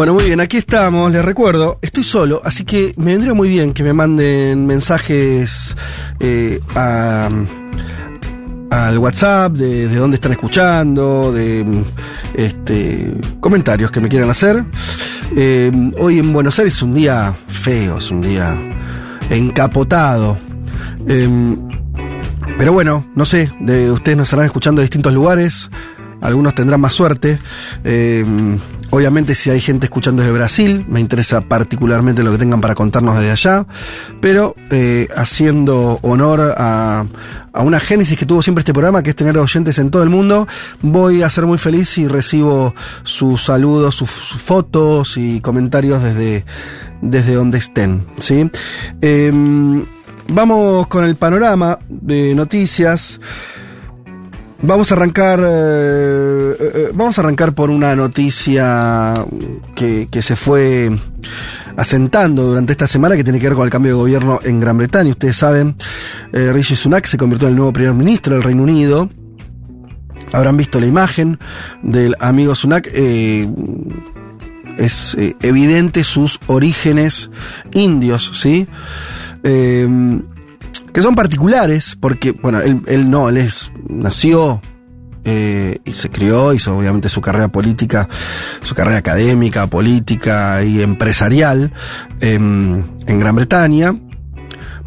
Bueno, muy bien, aquí estamos, les recuerdo, estoy solo, así que me vendría muy bien que me manden mensajes eh, a- al WhatsApp de, de dónde están escuchando, de este, comentarios que me quieran hacer. Eh, hoy en Buenos Aires es un día feo, es un día encapotado. Em, pero bueno, no sé, de, ustedes nos estarán escuchando de distintos lugares, algunos tendrán más suerte. Eh, obviamente si hay gente escuchando desde Brasil, me interesa particularmente lo que tengan para contarnos desde allá, pero eh, haciendo honor a, a una génesis que tuvo siempre este programa, que es tener oyentes en todo el mundo, voy a ser muy feliz si recibo sus saludos, sus, fotos y comentarios desde, desde donde estén. ¿sí? Em, Vamos con el panorama de noticias. Vamos a arrancar. eh, eh, vamos a arrancar por una noticia que, que se fue asentando durante esta semana que tiene que ver con el cambio de gobierno en Gran Bretaña. Ustedes saben, eh, Rishi Sunak se convirtió en el nuevo primer ministro del Reino Unido. Habrán visto la imagen del amigo Sunak. eh, es eh, evidente sus orígenes indios, ¿sí? Eh, que son particulares, porque, bueno, él, él no, él nació eh, y se crió, hizo obviamente su carrera política, su carrera académica, política y empresarial em, en Gran Bretaña,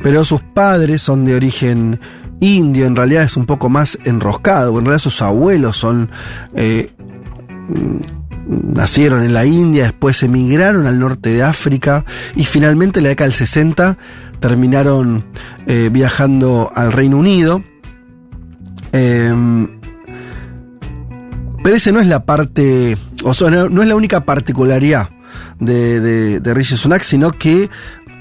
pero sus padres son de origen indio, en realidad es un poco más enroscado, en realidad sus abuelos son... eh, nacieron en la India, después emigraron al norte de África y finalmente en la década del 60 terminaron eh, viajando al Reino Unido. Eh, pero ese no es la parte, o sea, no, es la única particularidad de, de, de Sunak, sino que,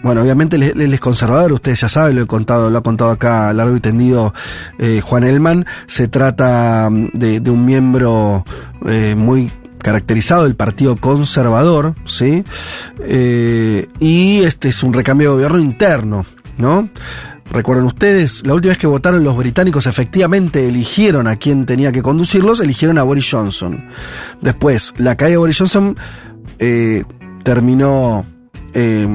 bueno, obviamente él, es conservador, ustedes ya saben, lo he contado, lo ha contado acá largo y tendido eh, Juan Elman. Se trata mm, de, de un miembro eh, muy caracterizado del Partido Conservador, ¿sí? Eh, y este es un recambio de gobierno interno, ¿no? Recuerden ustedes, la última vez que votaron los británicos efectivamente eligieron a quien tenía que conducirlos, eligieron a Boris Johnson. Después, la caída de Boris Johnson eh, terminó eh,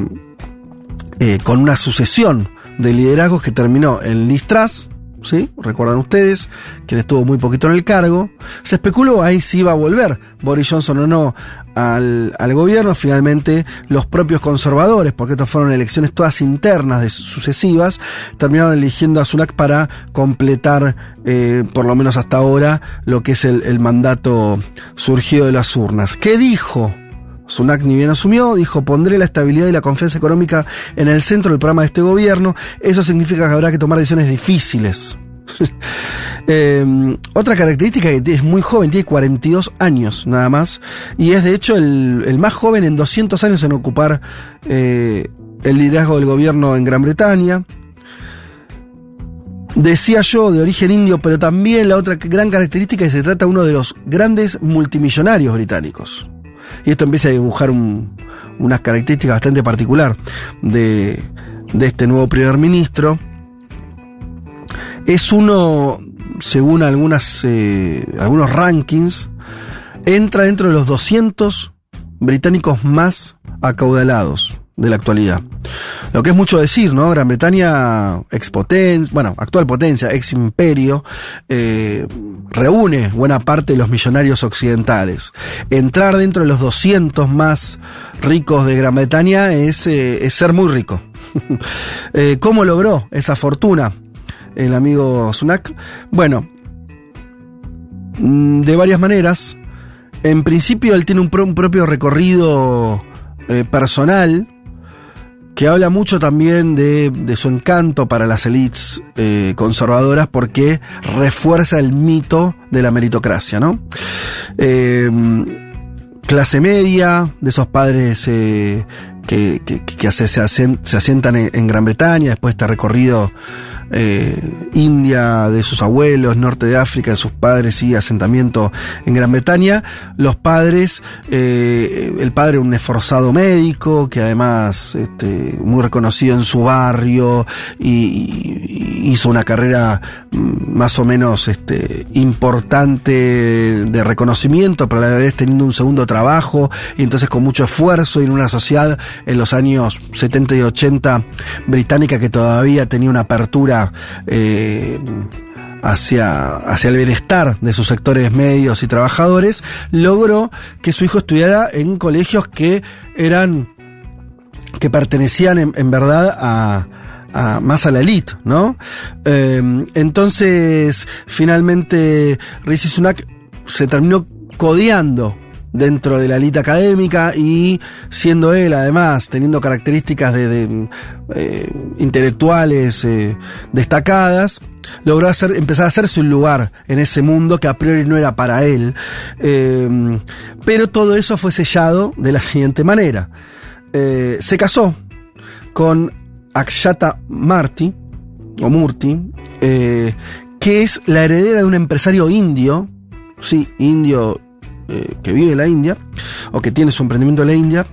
con una sucesión de liderazgos que terminó en Liz Truss, ¿sí? Recuerdan ustedes, quien estuvo muy poquito en el cargo. Se especuló ahí si iba a volver Boris Johnson o no al, al gobierno. Finalmente, los propios conservadores, porque estas fueron elecciones todas internas de sucesivas, terminaron eligiendo a Sunak para completar, eh, por lo menos hasta ahora, lo que es el, el mandato surgido de las urnas. ¿Qué dijo? Sunak ni bien asumió, dijo, pondré la estabilidad y la confianza económica en el centro del programa de este gobierno. Eso significa que habrá que tomar decisiones difíciles. eh, otra característica que es muy joven, tiene 42 años nada más, y es de hecho el, el más joven en 200 años en ocupar eh, el liderazgo del gobierno en Gran Bretaña. Decía yo, de origen indio, pero también la otra gran característica es que se trata de uno de los grandes multimillonarios británicos. Y esto empieza a dibujar un, unas características bastante particular de, de este nuevo primer ministro. Es uno, según algunas, eh, algunos rankings, entra dentro de los 200 británicos más acaudalados de la actualidad. Lo que es mucho decir, ¿no? Gran Bretaña, ex potencia, bueno, actual potencia, ex imperio, eh, reúne buena parte de los millonarios occidentales. Entrar dentro de los 200 más ricos de Gran Bretaña es, eh, ser muy rico. eh, ¿Cómo logró esa fortuna el amigo Sunak? Bueno, mm, de varias maneras. En principio él tiene un propio recorrido eh, personal que habla mucho también de, de su encanto para las élites eh, conservadoras porque refuerza el mito de la meritocracia, ¿no? Eh, clase media, de esos padres eh, que, que, que se, se, asientan en, en, Gran Bretaña, después de este recorrido eh, India de sus abuelos, norte de África de sus padres y asentamiento en Gran Bretaña. Los padres, eh, el padre un esforzado médico que además este, muy reconocido en su barrio y, hizo una carrera mm, más o menos este, importante de reconocimiento, pero a la vez teniendo un segundo trabajo y entonces con mucho esfuerzo y en una sociedad en los años 70 y 80 británica que todavía tenía una apertura eh, hacia, hacia el bienestar de sus sectores medios y trabajadores, logró que su hijo estudiara en colegios que eran, que pertenecían en, verdad a, más a la elite, ¿no? Eh, entonces, finalmente, Rishi Sunak se terminó codeando dentro de la elite académica y siendo él además teniendo características de, eh, intelectuales eh, destacadas logró hacer, empezar a hacerse un lugar en ese mundo que a priori no era para él eh, pero todo eso fue sellado de la siguiente manera. Se casó con Akshata Marti o Murti que es la heredera de un empresario indio sí, indio eh, que vive en la India, o que tiene su emprendimiento en la India.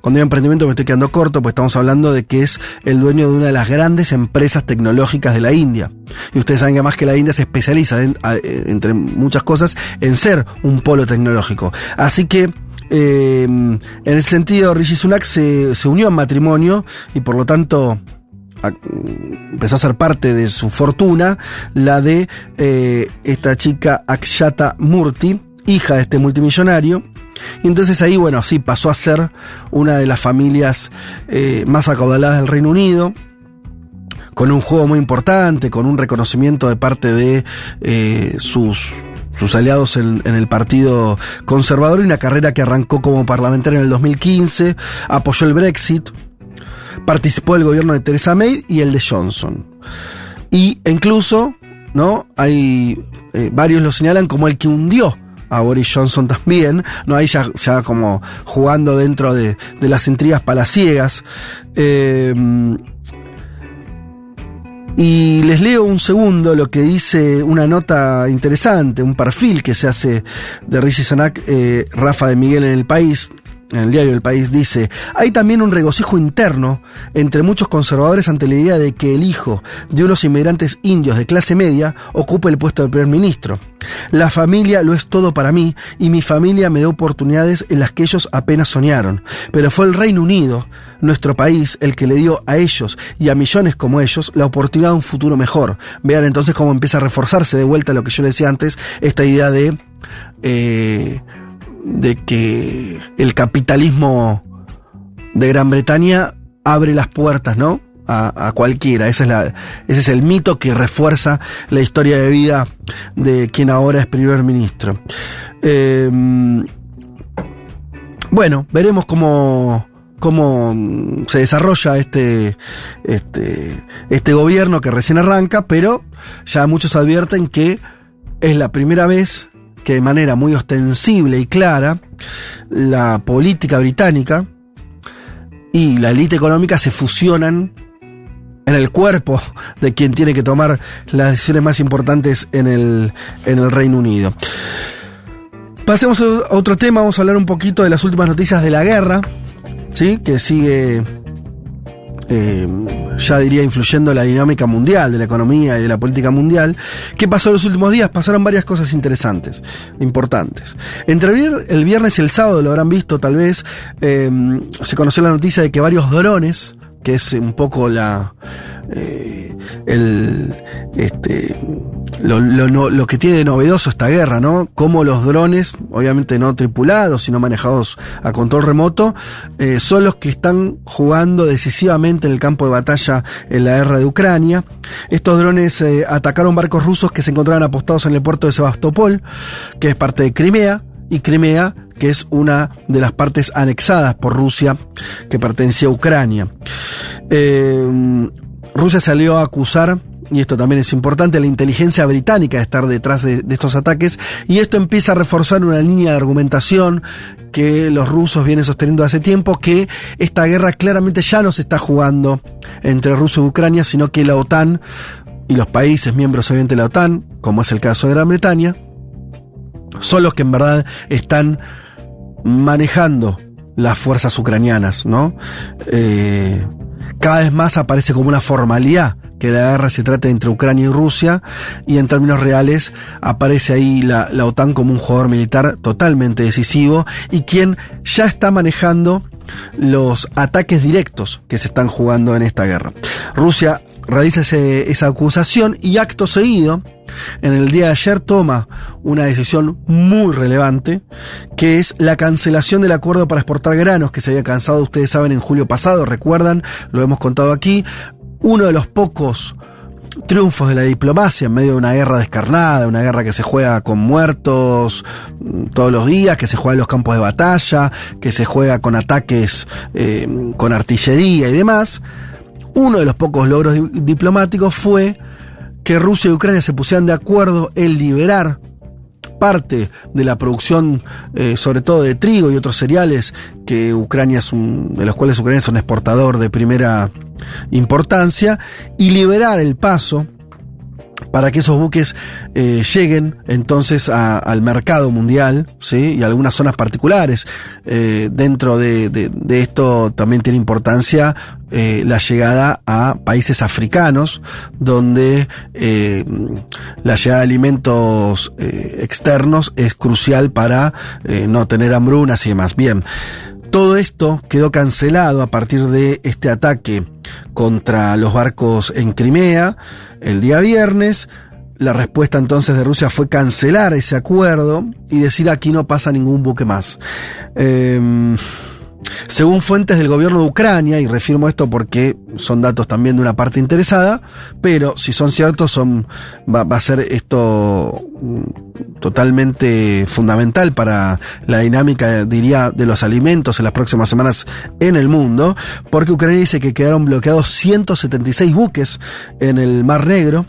Cuando digo emprendimiento me estoy quedando corto, pues estamos hablando de que es el dueño de una de las grandes empresas tecnológicas de la India. Y ustedes saben que además que la India se especializa, a, entre muchas cosas, en ser un polo tecnológico. Así que, eh, en ese sentido, Rishi Sunak se, se unió en matrimonio y por lo tanto empezó a ser parte de su fortuna, la de eh, esta chica Akshata Murti, hija de este multimillonario. Y entonces ahí, bueno, sí, pasó a ser una de las familias eh, más acaudaladas del Reino Unido, con un juego muy importante, con un reconocimiento de parte de eh, sus, sus aliados en, el Partido Conservador y una carrera que arrancó como parlamentario en el 2015, apoyó el Brexit, participó del gobierno de Theresa May y el de Johnson. Y incluso, ¿no? Hay eh, varios lo señalan como el que hundió a Boris Johnson también, ¿no? Ahí ya, ya como jugando dentro de, de las intrigas palaciegas. Eh, y les leo un segundo lo que dice una nota interesante, un perfil que se hace de Rishi Sunak, eh, Rafa de Miguel en el país, en el diario El País dice, hay también un regocijo interno entre muchos conservadores ante la idea de que el hijo de unos inmigrantes indios de clase media ocupe el puesto de primer ministro. La familia lo es todo para mí y mi familia me da oportunidades en las que ellos apenas soñaron. Pero fue el Reino Unido, nuestro país, el que le dio a ellos y a millones como ellos la oportunidad de un futuro mejor. Vean entonces cómo empieza a reforzarse de vuelta lo que yo les decía antes, esta idea de... Eh, de que el capitalismo de Gran Bretaña abre las puertas, ¿no? A, cualquiera. Esa es la, ese es el mito que refuerza la historia de vida de quien ahora es primer ministro. Eh, bueno, veremos cómo, cómo se desarrolla este, este, este gobierno que recién arranca, pero ya muchos advierten que es la primera vez que de manera muy ostensible y clara la política británica y la élite económica se fusionan en el cuerpo de quien tiene que tomar las decisiones más importantes en el, en el Reino Unido. Pasemos a otro tema, vamos a hablar un poquito de las últimas noticias de la guerra, ¿sí? que sigue eh, ya diría influyendo la dinámica mundial, de la economía y de la política mundial. ¿Qué pasó en los últimos días? Pasaron varias cosas interesantes, importantes. Entre el viernes y el sábado, lo habrán visto tal vez, eh, se conoció la noticia de que varios drones, que es un poco la... Eh, el, este, lo, lo, lo, que tiene de novedoso esta guerra, ¿no? Cómo los drones, obviamente no tripulados, sino manejados a control remoto, eh, son los que están jugando decisivamente en el campo de batalla en la guerra de Ucrania. Estos drones eh, atacaron barcos rusos que se encontraban apostados en el puerto de Sebastopol, que es parte de Crimea, y Crimea, que es una de las partes anexadas por Rusia que pertenecía a Ucrania. Eh, Rusia salió a acusar y esto también es importante, la inteligencia británica de estar detrás de, de, estos ataques, y esto empieza a reforzar una línea de argumentación que los rusos vienen sosteniendo hace tiempo, que esta guerra claramente ya no se está jugando entre Rusia y Ucrania, sino que la OTAN y los países miembros obviamente de la OTAN, como es el caso de Gran Bretaña, son los que en verdad están manejando las fuerzas ucranianas, ¿no? Eh, cada vez más aparece como una formalidad que la guerra se trate entre Ucrania y Rusia, y en términos reales aparece ahí la, la, OTAN como un jugador militar totalmente decisivo y quien ya está manejando los ataques directos que se están jugando en esta guerra. Rusia realiza ese, esa acusación y acto seguido, en el día de ayer toma una decisión muy relevante, que es la cancelación del acuerdo para exportar granos que se había cansado, ustedes saben, en julio pasado, recuerdan, lo hemos contado aquí, uno de los pocos triunfos de la diplomacia en medio de una guerra descarnada, una guerra que se juega con muertos todos los días, que se juega en los campos de batalla, que se juega con ataques eh, con artillería y demás. Uno de los pocos logros di diplomáticos fue que Rusia y Ucrania se pusieran de acuerdo en liberar parte de la producción, eh, sobre todo de trigo y otros cereales, que Ucrania es un, de los cuales Ucrania es un exportador de primera importancia, y liberar el paso para que esos buques eh, lleguen entonces a, al mercado mundial, ¿sí? Y algunas zonas particulares. Eh, dentro de, de, de, esto también tiene importancia eh, la llegada a países africanos, donde eh, la llegada de alimentos eh, externos es crucial para no tener hambrunas y demás. Bien. Todo esto quedó cancelado a partir de este ataque contra los barcos en Crimea el día viernes. La respuesta entonces de Rusia fue cancelar ese acuerdo y decir aquí no pasa ningún buque más. Eh, según fuentes del gobierno de Ucrania, y refirmo esto porque son datos también de una parte interesada, pero si son ciertos, son, va, a ser esto totalmente fundamental para la dinámica, diría, de los alimentos en las próximas semanas en el mundo, porque Ucrania dice que quedaron bloqueados 176 buques en el Mar Negro,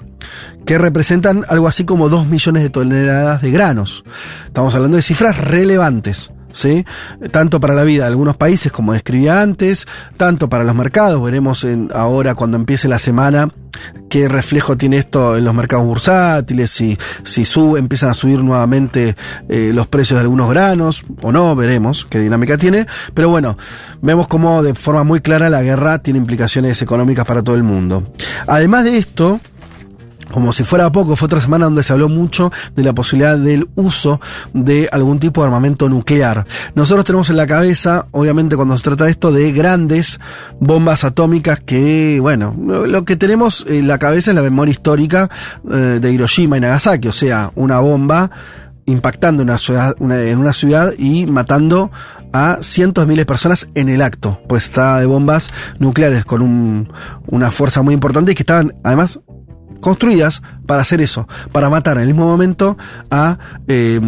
que representan algo así como 2 millones de toneladas de granos. Estamos hablando de cifras relevantes. ¿Sí? Tanto para la vida de algunos países, como describía antes, tanto para los mercados. Veremos en, ahora cuando empiece la semana qué reflejo tiene esto en los mercados bursátiles, si, si sube, empiezan a subir nuevamente eh, los precios de algunos granos o no, veremos qué dinámica tiene. Pero bueno, vemos como de forma muy clara la guerra tiene implicaciones económicas para todo el mundo. Además de esto, como si fuera poco, fue otra semana donde se habló mucho de la posibilidad del uso de algún tipo de armamento nuclear. Nosotros tenemos en la cabeza, obviamente cuando se trata de esto, de grandes bombas atómicas que, bueno, lo que tenemos en la cabeza es la memoria histórica eh, de Hiroshima y Nagasaki, o sea, una bomba impactando una ciudad, una, en una ciudad y matando a cientos de miles de personas en el acto, pues está de bombas nucleares con un, una fuerza muy importante y que estaban además construidas para hacer eso, para matar en el mismo momento a eh,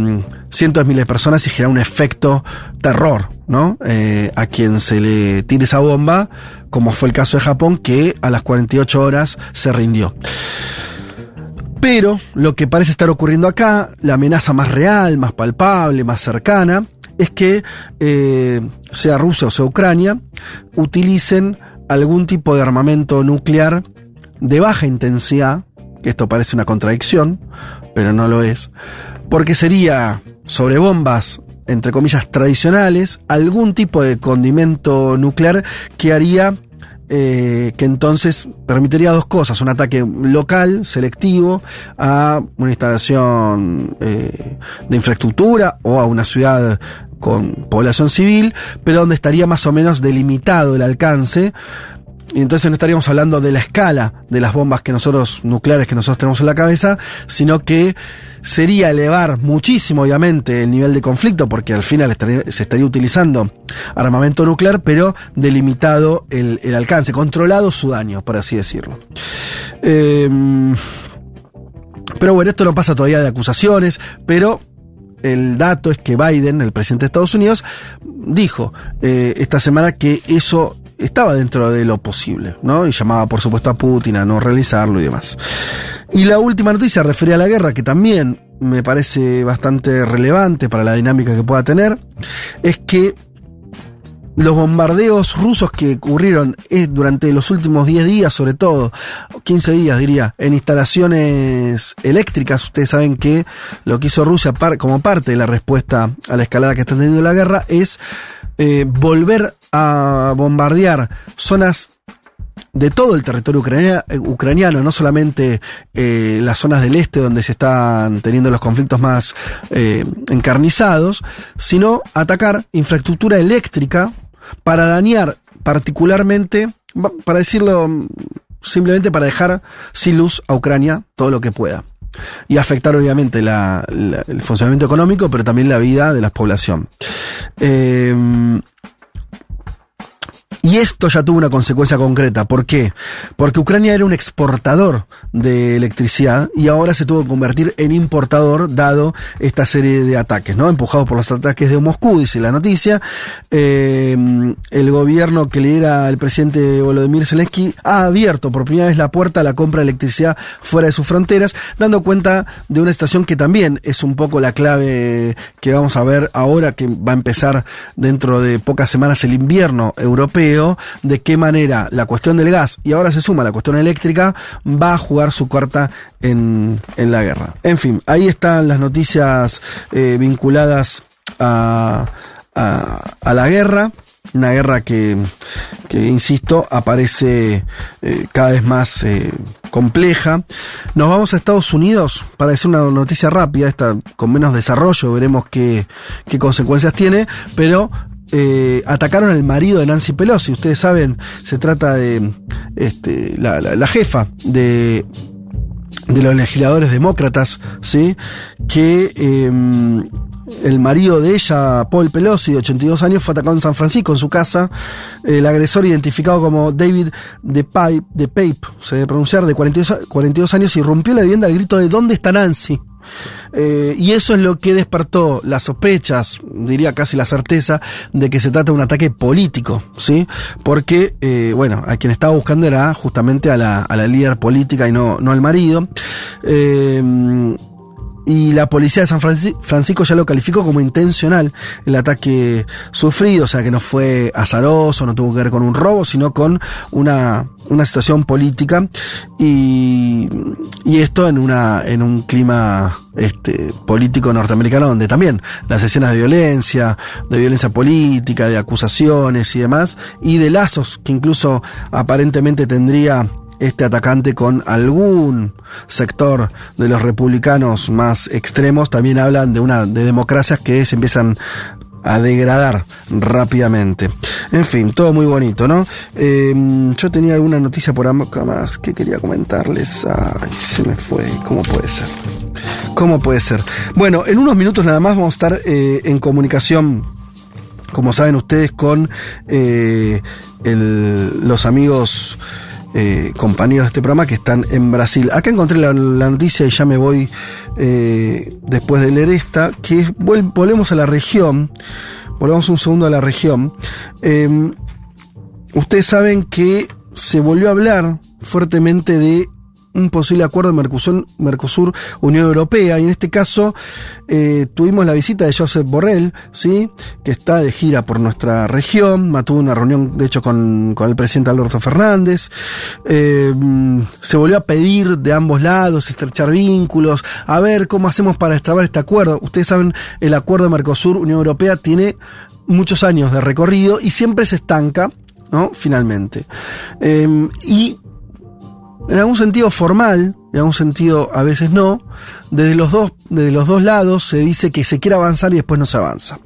cientos de miles de personas y generar un efecto terror, ¿no? Eh, a quien se le tire esa bomba, como fue el caso de Japón, que a las 48 horas se rindió. Pero lo que parece estar ocurriendo acá, la amenaza más real, más palpable, más cercana, es que eh, sea Rusia o sea Ucrania utilicen algún tipo de armamento nuclear de baja intensidad, que esto parece una contradicción, pero no lo es, porque sería sobre bombas, entre comillas, tradicionales, algún tipo de condimento nuclear que haría eh, que entonces permitiría dos cosas, un ataque local, selectivo, a una instalación eh, de infraestructura o a una ciudad con población civil, pero donde estaría más o menos delimitado el alcance, y entonces no estaríamos hablando de la escala de las bombas que nosotros, nucleares que nosotros tenemos en la cabeza, sino que sería elevar muchísimo, obviamente, el nivel de conflicto, porque al final se estaría utilizando armamento nuclear, pero delimitado el, alcance, controlado su daño, por así decirlo. Eh, pero bueno, esto no pasa todavía de acusaciones, pero el dato es que Biden, el presidente de Estados Unidos, dijo eh, esta semana que eso estaba dentro de lo posible, ¿no? Y llamaba, por supuesto, a Putin a no realizarlo y demás. Y la última noticia refería a la guerra, que también me parece bastante relevante para la dinámica que pueda tener, es que los bombardeos rusos que ocurrieron eh, durante los últimos 10 días, sobre todo, 15 días diría, en instalaciones eléctricas, ustedes saben que lo que hizo Rusia como parte de la respuesta a la escalada que está teniendo la guerra es eh, volver a bombardear zonas de todo el territorio eh, ucraniano, no solamente eh, las zonas del este donde se están teniendo los conflictos más eh, encarnizados, sino atacar infraestructura eléctrica para dañar particularmente, para decirlo simplemente para dejar sin luz a Ucrania todo lo que pueda. Y afectar obviamente el funcionamiento económico, pero también la vida de la población. Y esto ya tuvo una consecuencia concreta. ¿Por qué? Porque Ucrania era un exportador de electricidad y ahora se tuvo que convertir en importador dado esta serie de ataques, ¿no? Empujados por los ataques de Moscú, dice la noticia. Eh, el gobierno que lidera el presidente Volodymyr Zelensky ha abierto por primera vez la puerta a la compra de electricidad fuera de sus fronteras, dando cuenta de una situación que también es un poco la clave que vamos a ver ahora que va a empezar dentro de pocas semanas el invierno europeo de qué manera la cuestión del gas y ahora se suma la cuestión eléctrica va a jugar su carta en, la guerra. En fin, ahí están las noticias eh, vinculadas a, a, la guerra una guerra que, que insisto, aparece eh, cada vez más eh, compleja. Nos vamos a Estados Unidos para decir una noticia rápida, esta con menos desarrollo, veremos qué, qué consecuencias tiene, pero eh, atacaron al marido de Nancy Pelosi. Ustedes saben, se trata de este, la, jefa de, de los legisladores demócratas, ¿sí? Que em, el marido de ella, Paul Pelosi, de 82 años, fue atacado en San Francisco, en su casa. El agresor, identificado como David de Pape, de Pape se debe pronunciar, de 42, 42 años, irrumpió la vivienda al grito de ¿Dónde está Nancy? Eh, y eso es lo que despertó las sospechas, diría casi la certeza, de que se trata de un ataque político, ¿sí? Porque, eh, bueno, a quien estaba buscando era justamente a la, a la líder política y no, no al marido. Eh, y la policía de San Francisco ya lo calificó como intencional el ataque sufrido, o sea que no fue azaroso, no tuvo que ver con un robo, sino con una, una situación política y, y esto en una en un clima este político norteamericano donde también las escenas de violencia, de violencia política, de acusaciones y demás y de lazos que incluso aparentemente tendría este atacante con algún sector de los republicanos más extremos también hablan de una de democracias que se empiezan a degradar rápidamente. En fin, todo muy bonito, ¿no? Em, yo tenía alguna noticia por acá más que quería comentarles. Ay, se me fue. ¿Cómo puede ser? ¿Cómo puede ser? Bueno, en unos minutos nada más vamos a estar eh, en comunicación, como saben ustedes, con eh, los amigos eh, compañeros de este programa que están en Brasil. Acá encontré la, noticia y ya me voy eh, después de leer esta, que volvemos a la región, volvemos un segundo a la región. Em, ustedes saben que se volvió a hablar fuertemente de un posible acuerdo de Mercosur, Unión Europea y en este caso eh, tuvimos la visita de Josep Borrell, ¿sí? que está de gira por nuestra región, mantuvo una reunión de hecho con, con el presidente Alberto Fernández, eh, se volvió a pedir de ambos lados estrechar vínculos, a ver cómo hacemos para extrabar este acuerdo. Ustedes saben, el acuerdo de Mercosur Unión Europea tiene muchos años de recorrido y siempre se estanca, ¿no? Finalmente. Eh, y en algún sentido formal, en algún sentido a veces no, desde los dos, desde los dos lados se dice que se quiere avanzar y después no se avanza.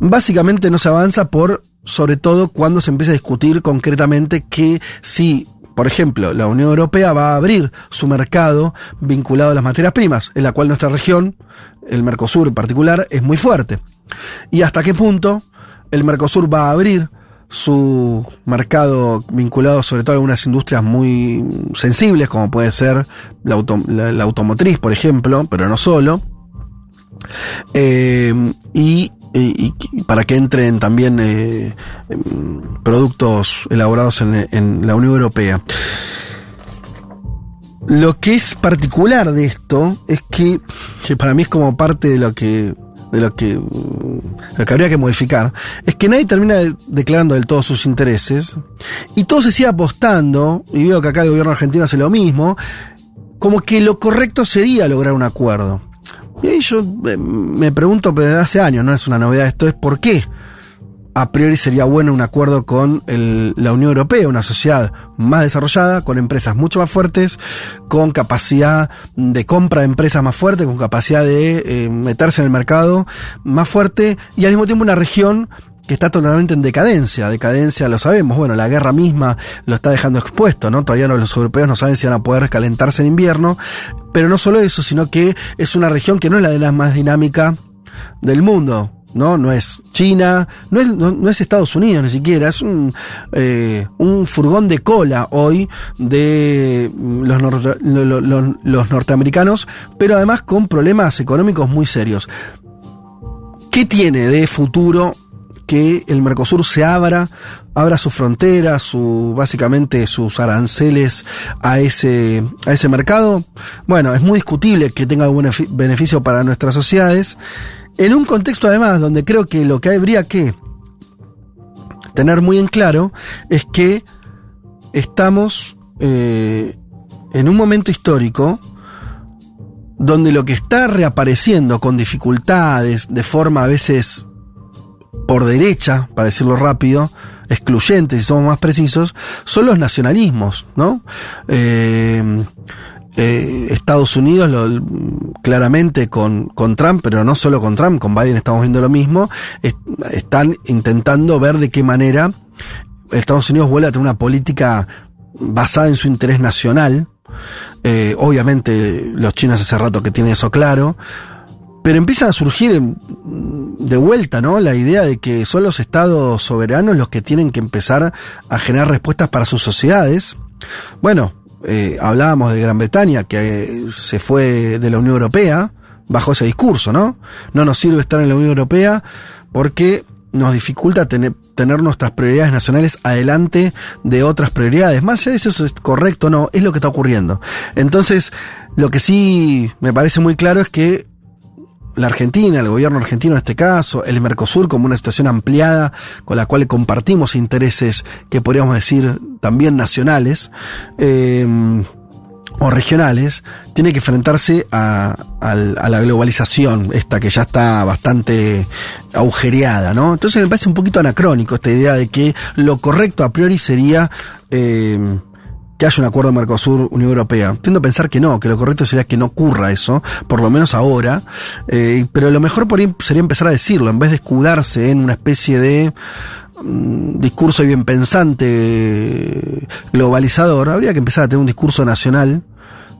Básicamente no se avanza por, sobre todo cuando se empieza a discutir concretamente que si por ejemplo, la Unión Europea va a abrir su mercado vinculado a las materias primas, en la cual nuestra región, el Mercosur en particular, es muy fuerte. Y hasta qué punto el Mercosur va a abrir su mercado vinculado sobre todo a algunas industrias muy sensibles, como puede ser la, automotriz, por ejemplo, pero no solo. Eh, y para que entren también eh, em, productos elaborados en, en, la Unión Europea. Lo que es particular de esto es que, que para mí es como parte de lo que de lo que, lo que habría que modificar, es que nadie termina declarando del todo sus intereses y todo se sigue apostando, y veo que acá el gobierno argentino hace lo mismo, como que lo correcto sería lograr un acuerdo. Y ahí yo eh, me pregunto, desde hace años, no es una novedad esto, es por qué a priori sería bueno un acuerdo con la Unión Europea, una sociedad más desarrollada, con empresas mucho más fuertes, con capacidad de compra de empresas más fuerte, con capacidad de eh, meterse en el mercado más fuerte y al mismo tiempo una región que está totalmente en decadencia. Decadencia lo sabemos. Bueno, la guerra misma lo está dejando expuesto, ¿no? Todavía no, los europeos no saben si van a poder calentarse en invierno. Pero no solo eso, sino que es una región que no es la de la más dinámica del mundo. ¿No? No es China, no es, Estados Unidos ni siquiera, es un, eh, furgón de cola hoy de los, los norteamericanos, pero además con problemas económicos muy serios. ¿Qué tiene de futuro que el Mercosur se abra, abra sus fronteras, su, básicamente sus aranceles a ese, a ese mercado. Bueno, es muy discutible que tenga algún beneficio para nuestras sociedades. En un contexto además donde creo que lo que habría que tener muy en claro es que estamos eh, en un momento histórico donde lo que está reapareciendo con dificultades, de forma a veces por derecha, para decirlo rápido, excluyentes, si somos más precisos, son los nacionalismos, ¿no? Eh, eh, Estados Unidos, claramente con, con Trump, pero no solo con Trump, con Biden estamos viendo lo mismo, están intentando ver de qué manera Estados Unidos vuelve a tener una política basada en su interés nacional. Eh, obviamente los chinos hace rato que tienen eso claro, pero empiezan a surgir de vuelta, ¿no? La idea de que son los estados soberanos los que tienen que empezar a generar respuestas para sus sociedades. Bueno, eh, hablábamos de Gran Bretaña, que se fue de la Unión Europea, bajo ese discurso, ¿no? No nos sirve estar en la Unión Europea porque nos dificulta tener, tener nuestras prioridades nacionales adelante de otras prioridades. Más allá de eso es correcto no, es lo que está ocurriendo. Entonces, lo que sí me parece muy claro es que la Argentina, el gobierno argentino en este caso, el Mercosur como una situación ampliada con la cual compartimos intereses que podríamos decir también nacionales eh, o regionales, tiene que enfrentarse a, la globalización, esta que ya está bastante agujereada, ¿no? Entonces me parece un poquito anacrónico esta idea de que lo correcto a priori sería... Eh, que haya un acuerdo Mercosur-Unión Europea. Tiendo a pensar que no, que lo correcto sería que no ocurra eso, por lo menos ahora, eh, pero lo mejor por sería empezar a decirlo, en vez de escudarse en una especie de mm, discurso bien pensante globalizador, habría que empezar a tener un discurso nacional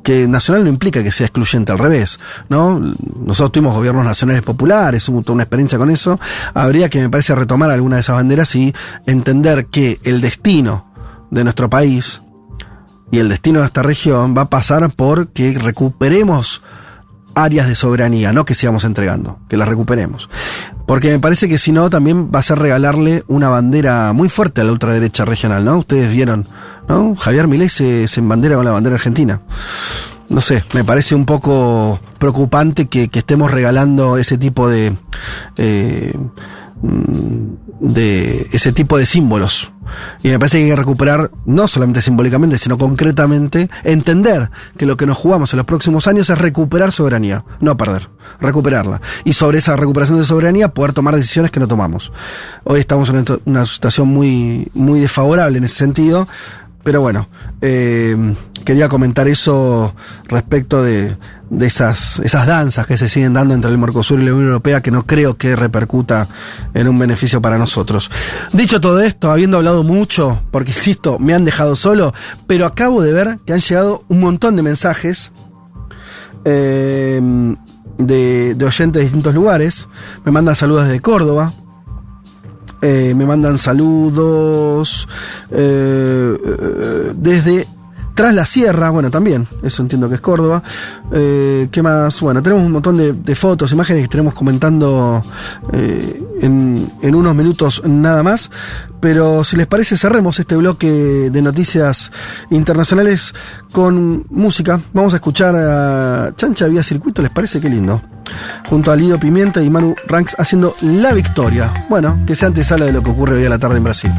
que nacional no implica que sea excluyente, al revés, ¿no? Nosotros tuvimos gobiernos nacionales populares, hubo toda una experiencia con eso, habría que, me parece, retomar alguna de esas banderas y entender que el destino de nuestro país, y el destino de esta región va a pasar por que recuperemos áreas de soberanía, no que sigamos entregando, que las recuperemos. Porque me parece que si no, también va a ser regalarle una bandera muy fuerte a la ultraderecha regional, ¿no? Ustedes vieron, ¿no? Javier Milei se, se bandera con la bandera argentina. No sé, me parece un poco preocupante que, estemos regalando ese tipo de, eh, de ese tipo de símbolos y me parece que hay que recuperar, no solamente simbólicamente, sino concretamente, entender que lo que nos jugamos en los próximos años es recuperar soberanía, no perder, recuperarla. Y sobre esa recuperación de soberanía poder tomar decisiones que no tomamos. Hoy estamos en una situación muy, muy desfavorable en ese sentido, pero bueno, eh, quería comentar eso respecto de, de esas, esas danzas que se siguen dando entre el Mercosur y la Unión Europea que no creo que repercuta en un beneficio para nosotros. Dicho todo esto, habiendo hablado mucho, porque insisto, me han dejado solo, pero acabo de ver que han llegado un montón de mensajes eh, de, de oyentes de distintos lugares. Me mandan saludos desde Córdoba, eh, me mandan saludos eh, desde Tras la Sierra, bueno, también, eso entiendo que es Córdoba. Eh, ¿Qué más? Bueno, tenemos un montón de, fotos, imágenes que estaremos comentando eh, en, en, unos minutos nada más. Pero si les parece, cerremos este bloque de noticias internacionales con música. Vamos a escuchar a Chancha Vía Circuito, ¿les parece? Qué lindo. Junto a Lido Pimienta y Manu Ranks haciendo La Victoria. Bueno, que sea antesala de lo que ocurre hoy a la tarde en Brasil.